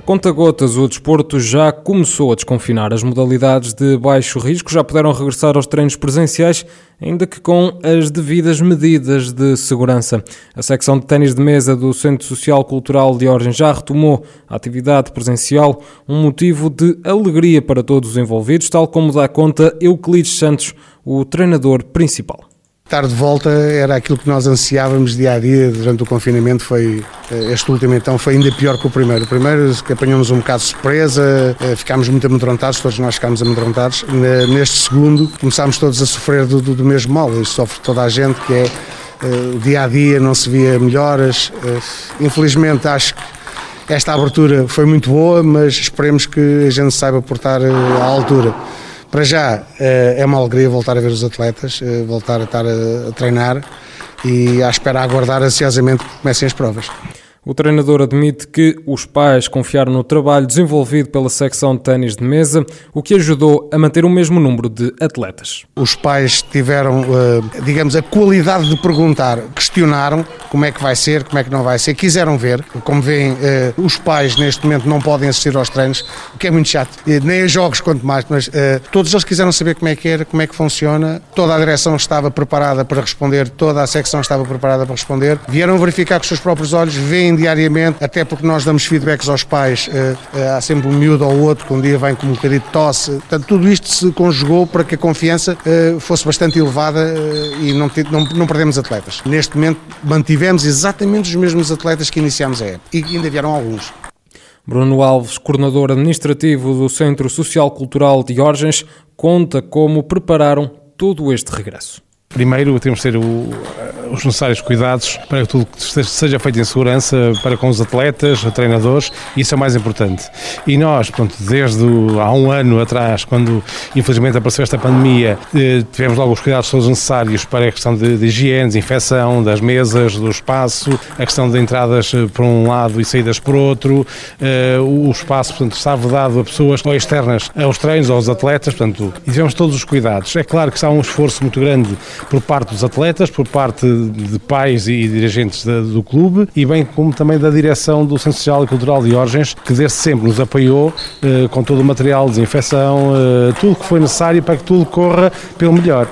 A conta-gotas, o desporto já começou a desconfinar. As modalidades de baixo risco já puderam regressar aos treinos presenciais, ainda que com as devidas medidas de segurança. A secção de ténis de mesa do Centro Social Cultural de Origem já retomou a atividade presencial, um motivo de alegria para todos os envolvidos, tal como dá conta Euclides Santos, o treinador principal. Estar de volta era aquilo que nós ansiávamos dia a dia durante o confinamento. Foi eh, este último então foi ainda pior que o primeiro. O primeiro que apanhamos um bocado de surpresa, eh, ficámos muito amedrontados, todos nós ficámos amedrontados. Neste segundo começámos todos a sofrer do, do, do mesmo mal. Isto sofre toda a gente, que é eh, o dia a dia não se via melhoras. Infelizmente acho que esta abertura foi muito boa, mas esperemos que a gente saiba portar à altura. Para já eh, é uma alegria voltar a ver os atletas, eh, voltar a estar a treinar e à espera a aguardar ansiosamente que comecem as provas. O treinador admite que os pais confiaram no trabalho desenvolvido pela secção de ténis de mesa, o que ajudou a manter o mesmo número de atletas. Os pais tiveram, eh, digamos, a qualidade de perguntar, questionaram como é que vai ser, como é que não vai ser, quiseram ver. Como veem, eh, os pais neste momento não podem assistir aos treinos, o que é muito chato, nem a jogos quanto mais, mas eh, todos eles quiseram saber como é que era, como é que funciona. Toda a direção estava preparada para responder, toda a secção estava preparada para responder. Vieram verificar com os seus próprios olhos, veem diariamente, até porque nós damos feedbacks aos pais. Eh, eh, há sempre um miúdo ou outro que um dia vem com um bocadinho de tosse. Portanto, tudo isto se conjugou para que a confiança eh, fosse bastante elevada e não, não, não perdemos atletas. Neste momento mantivemos exatamente os mesmos atletas que iniciámos a época e ainda vieram alguns. Bruno Alves, coordenador administrativo do Centro Social Cultural de Orgens, conta como prepararam todo este regresso. Primeiro, temos de ter o, os necessários cuidados para que tudo seja feito em segurança para com os atletas, os treinadores, isso é o mais importante. E nós, pronto, desde há um ano atrás, quando infelizmente apareceu esta pandemia, eh, tivemos logo os cuidados todos necessários para a questão de, de higiene, desinfecção das mesas, do espaço, a questão de entradas eh, por um lado e saídas por outro, eh, o espaço, portanto, está vedado a pessoas ou externas aos treinos, aos atletas, portanto, e tivemos todos os cuidados. É claro que está um esforço muito grande por parte dos atletas, por parte de pais e dirigentes do clube e bem como também da direção do Centro Social e Cultural de Orgens, que desde sempre nos apoiou eh, com todo o material de desinfecção, eh, tudo que foi necessário para que tudo corra pelo melhor.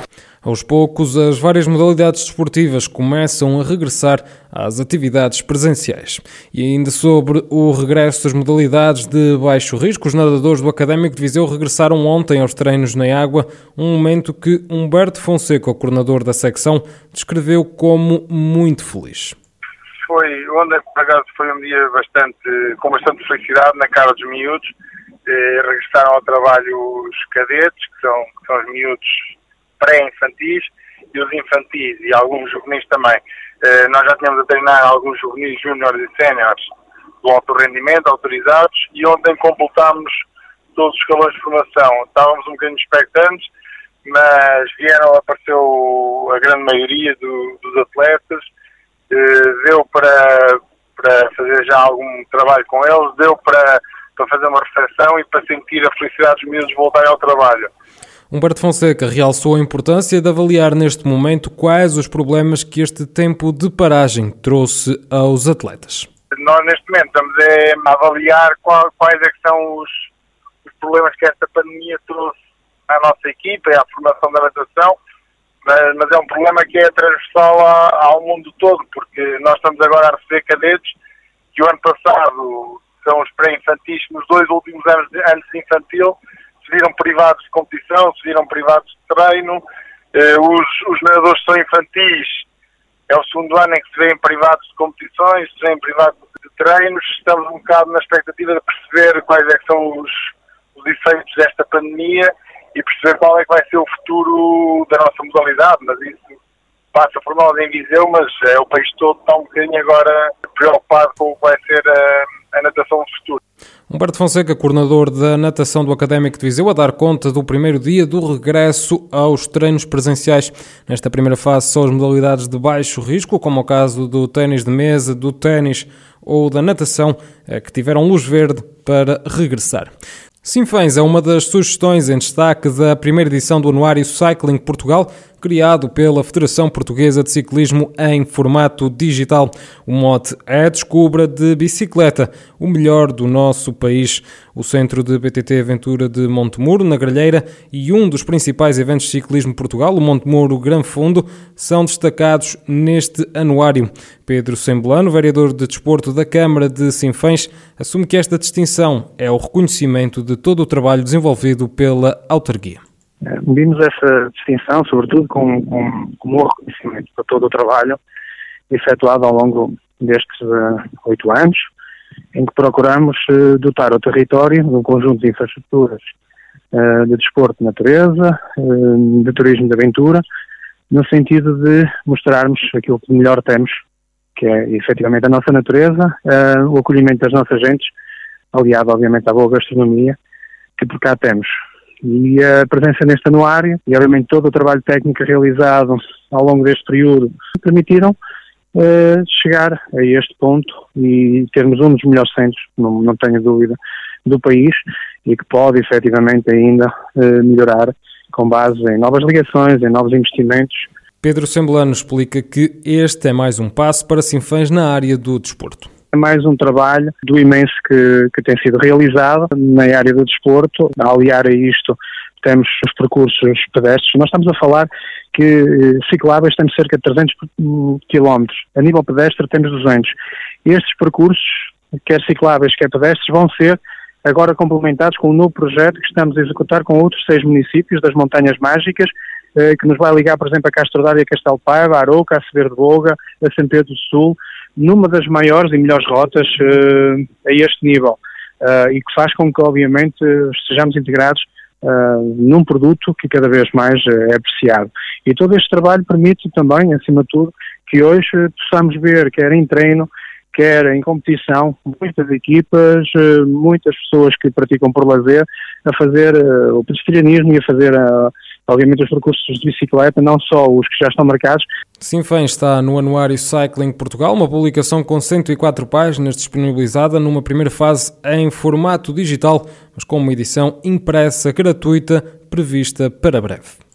Aos poucos, as várias modalidades desportivas começam a regressar às atividades presenciais. E ainda sobre o regresso das modalidades de baixo risco, os nadadores do Académico de Viseu regressaram ontem aos treinos na água, um momento que Humberto Fonseca, o coordenador da secção, descreveu como muito feliz. Foi, foi um dia bastante, com bastante felicidade na cara dos miúdos. Eh, regressaram ao trabalho os cadetes, que são, que são os miúdos pré-infantis e os infantis e alguns juvenis também. Uh, nós já tínhamos a treinar alguns juvenis júniores e séniores do alto rendimento, autorizados, e ontem completámos todos os escalões de formação. Estávamos um bocadinho expectantes, mas vieram, apareceu a grande maioria do, dos atletas, uh, deu para, para fazer já algum trabalho com eles, deu para, para fazer uma reflexão e para sentir a felicidade dos miúdos voltarem ao trabalho. Humberto Fonseca realçou a importância de avaliar neste momento quais os problemas que este tempo de paragem trouxe aos atletas. Nós neste momento estamos a avaliar quais é são os, os problemas que esta pandemia trouxe à nossa equipa e à formação da natação, mas, mas, é um problema que é transversal ao mundo todo, porque nós estamos agora a receber cadetes que o ano passado são os pré-infantis, nos dois últimos anos de, antes de infantil, se viram privados de competição, se viram privados de treino. Eh, os, os nadadores são infantis, é o segundo ano em que se vêem privados de competições, se vêem privados de treinos. Estamos um bocado na expectativa de perceber quais é são os, os efeitos desta pandemia e perceber qual é que vai ser o futuro da nossa modalidade, mas isso passa por nós em Viseu, mas é o país todo está um bocadinho agora preocupado com o que vai ser a, a natação do futuro. Humberto Fonseca, coordenador da natação do Académico de Viseu, a dar conta do primeiro dia do regresso aos treinos presenciais. Nesta primeira fase, são as modalidades de baixo risco, como o caso do ténis de mesa, do ténis ou da natação, eh, que tiveram luz verde para regressar. Sinfãs é uma das sugestões em destaque da primeira edição do Anuário Cycling Portugal, criado pela Federação Portuguesa de Ciclismo em formato digital. O mote é Descubra de Bicicleta, o melhor do nosso país. O Centro de BTT Aventura de Montemuro, na Gralheira, e um dos principais eventos de ciclismo Portugal, o Montemuro Gran Fundo, são destacados neste anuário. Pedro Semblano, vereador de Desporto da Câmara de Sinfãs, assume que esta distinção é o reconhecimento de todo o trabalho desenvolvido pela autarquia. Medimos essa distinção, sobretudo, com, com, um reconhecimento para todo o trabalho efetuado ao longo destes uh, oito anos, em que procuramos uh, dotar o território de um conjunto de infraestruturas de desporto de natureza, de turismo de aventura, no sentido de mostrarmos aquilo que melhor temos, que é efetivamente a nossa natureza, o acolhimento das nossas gentes, aliado obviamente à boa gastronomia, que por cá temos e a presença neste anuário e obviamente todo o trabalho técnico realizado ao longo deste período permitiram uh, chegar a este ponto e termos um dos melhores centros, não, não tenho dúvida, do país e que pode efetivamente ainda uh, melhorar com base em novas ligações, em novos investimentos. Pedro Semblano explica que este é mais um passo para Sinfãs na área do desporto é mais um trabalho do imenso que, que tem sido realizado na área do desporto. Aliar a isto, temos os percursos pedestres. Nós estamos a falar que eh, cicláveis temos cerca de 300 km. A nível pedestre temos 200. Estes percursos, quer cicláveis, quer pedestres, vão ser agora complementados com um novo projeto que estamos a executar com outros seis municípios das Montanhas Mágicas, que nos vai ligar, por exemplo, a Castro Dário, a Castelo Paiva, a Aroca, a Severo de Boga, a São Pedro do Sul, numa das maiores e melhores rotas uh, a este nível uh, e que faz com que, obviamente, estejamos integrados uh, num produto que cada vez mais é apreciado. E todo este trabalho permite também, acima de tudo, que hoje possamos ver, quer em treino, quer em competição, muitas equipas, muitas pessoas que praticam por lazer, a fazer o pedestalhanismo e a fazer obviamente os percursos de bicicleta, não só os que já estão marcados. Sinfém está no Anuário Cycling Portugal, uma publicação com 104 páginas disponibilizada numa primeira fase em formato digital, mas com uma edição impressa gratuita prevista para breve.